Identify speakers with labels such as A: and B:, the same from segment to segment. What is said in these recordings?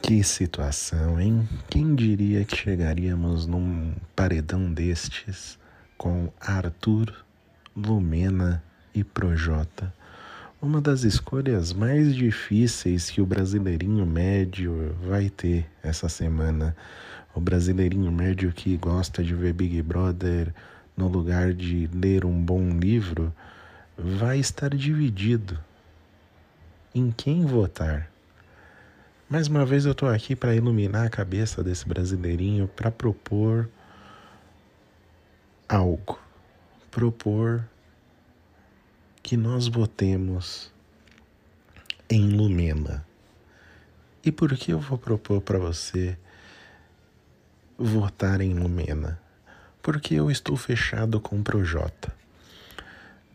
A: Que situação, hein? Quem diria que chegaríamos num paredão destes com Arthur, Lumena e Projota? Uma das escolhas mais difíceis que o brasileirinho médio vai ter essa semana. O brasileirinho médio que gosta de ver Big Brother no lugar de ler um bom livro vai estar dividido em quem votar. Mais uma vez eu estou aqui para iluminar a cabeça desse brasileirinho, para propor algo, propor que nós votemos em Lumena. E por que eu vou propor para você votar em Lumena? Porque eu estou fechado com o Projota.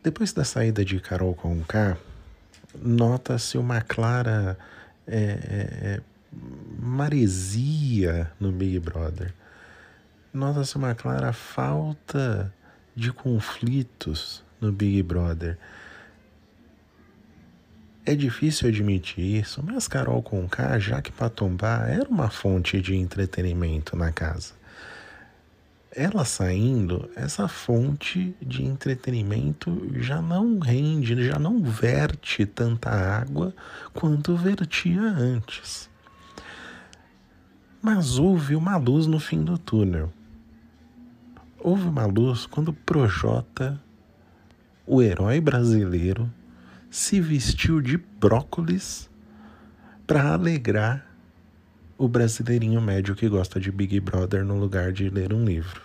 A: Depois da saída de Carol Conká, nota-se uma clara é, é, é, maresia no Big Brother. Nota-se uma clara falta de conflitos no Big Brother. É difícil admitir isso, mas Carol Conká, Jaque Patombá, era uma fonte de entretenimento na casa ela saindo, essa fonte de entretenimento já não rende, já não verte tanta água quanto vertia antes. Mas houve uma luz no fim do túnel. Houve uma luz quando Projota, o herói brasileiro, se vestiu de brócolis para alegrar o brasileirinho médio que gosta de Big Brother no lugar de ler um livro.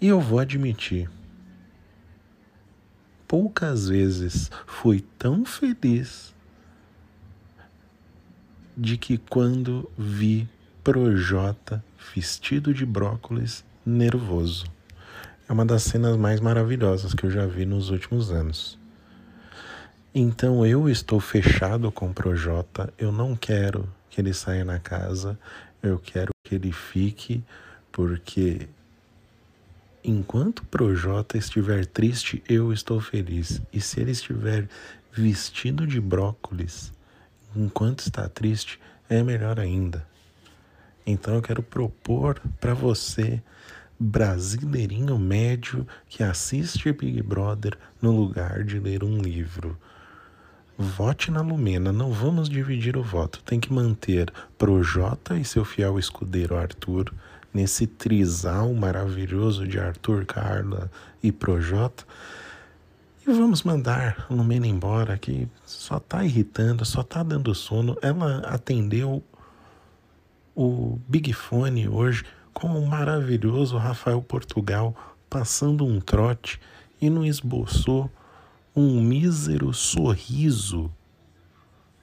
A: E eu vou admitir, poucas vezes fui tão feliz de que quando vi Projota vestido de brócolis nervoso. É uma das cenas mais maravilhosas que eu já vi nos últimos anos. Então eu estou fechado com o Projota, eu não quero que ele saia na casa, eu quero que ele fique, porque enquanto o Projota estiver triste, eu estou feliz. E se ele estiver vestido de brócolis enquanto está triste, é melhor ainda. Então eu quero propor para você, brasileirinho médio que assiste Big Brother no lugar de ler um livro. Vote na Lumena, não vamos dividir o voto. Tem que manter Projota e seu fiel escudeiro Arthur nesse trisal maravilhoso de Arthur, Carla e Projota. E vamos mandar a Lumena embora, que só tá irritando, só tá dando sono. Ela atendeu o Big Fone hoje com o maravilhoso Rafael Portugal passando um trote e não esboçou um mísero sorriso.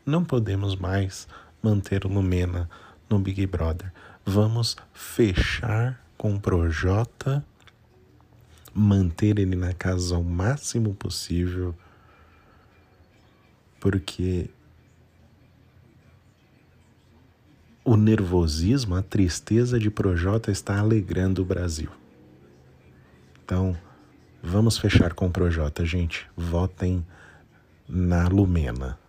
A: Não podemos mais manter Lumena no Big Brother. Vamos fechar com o Projota, manter ele na casa o máximo possível, porque o nervosismo, a tristeza de Projota está alegrando o Brasil. Então, Vamos fechar com o Projota, gente. Votem na Lumena.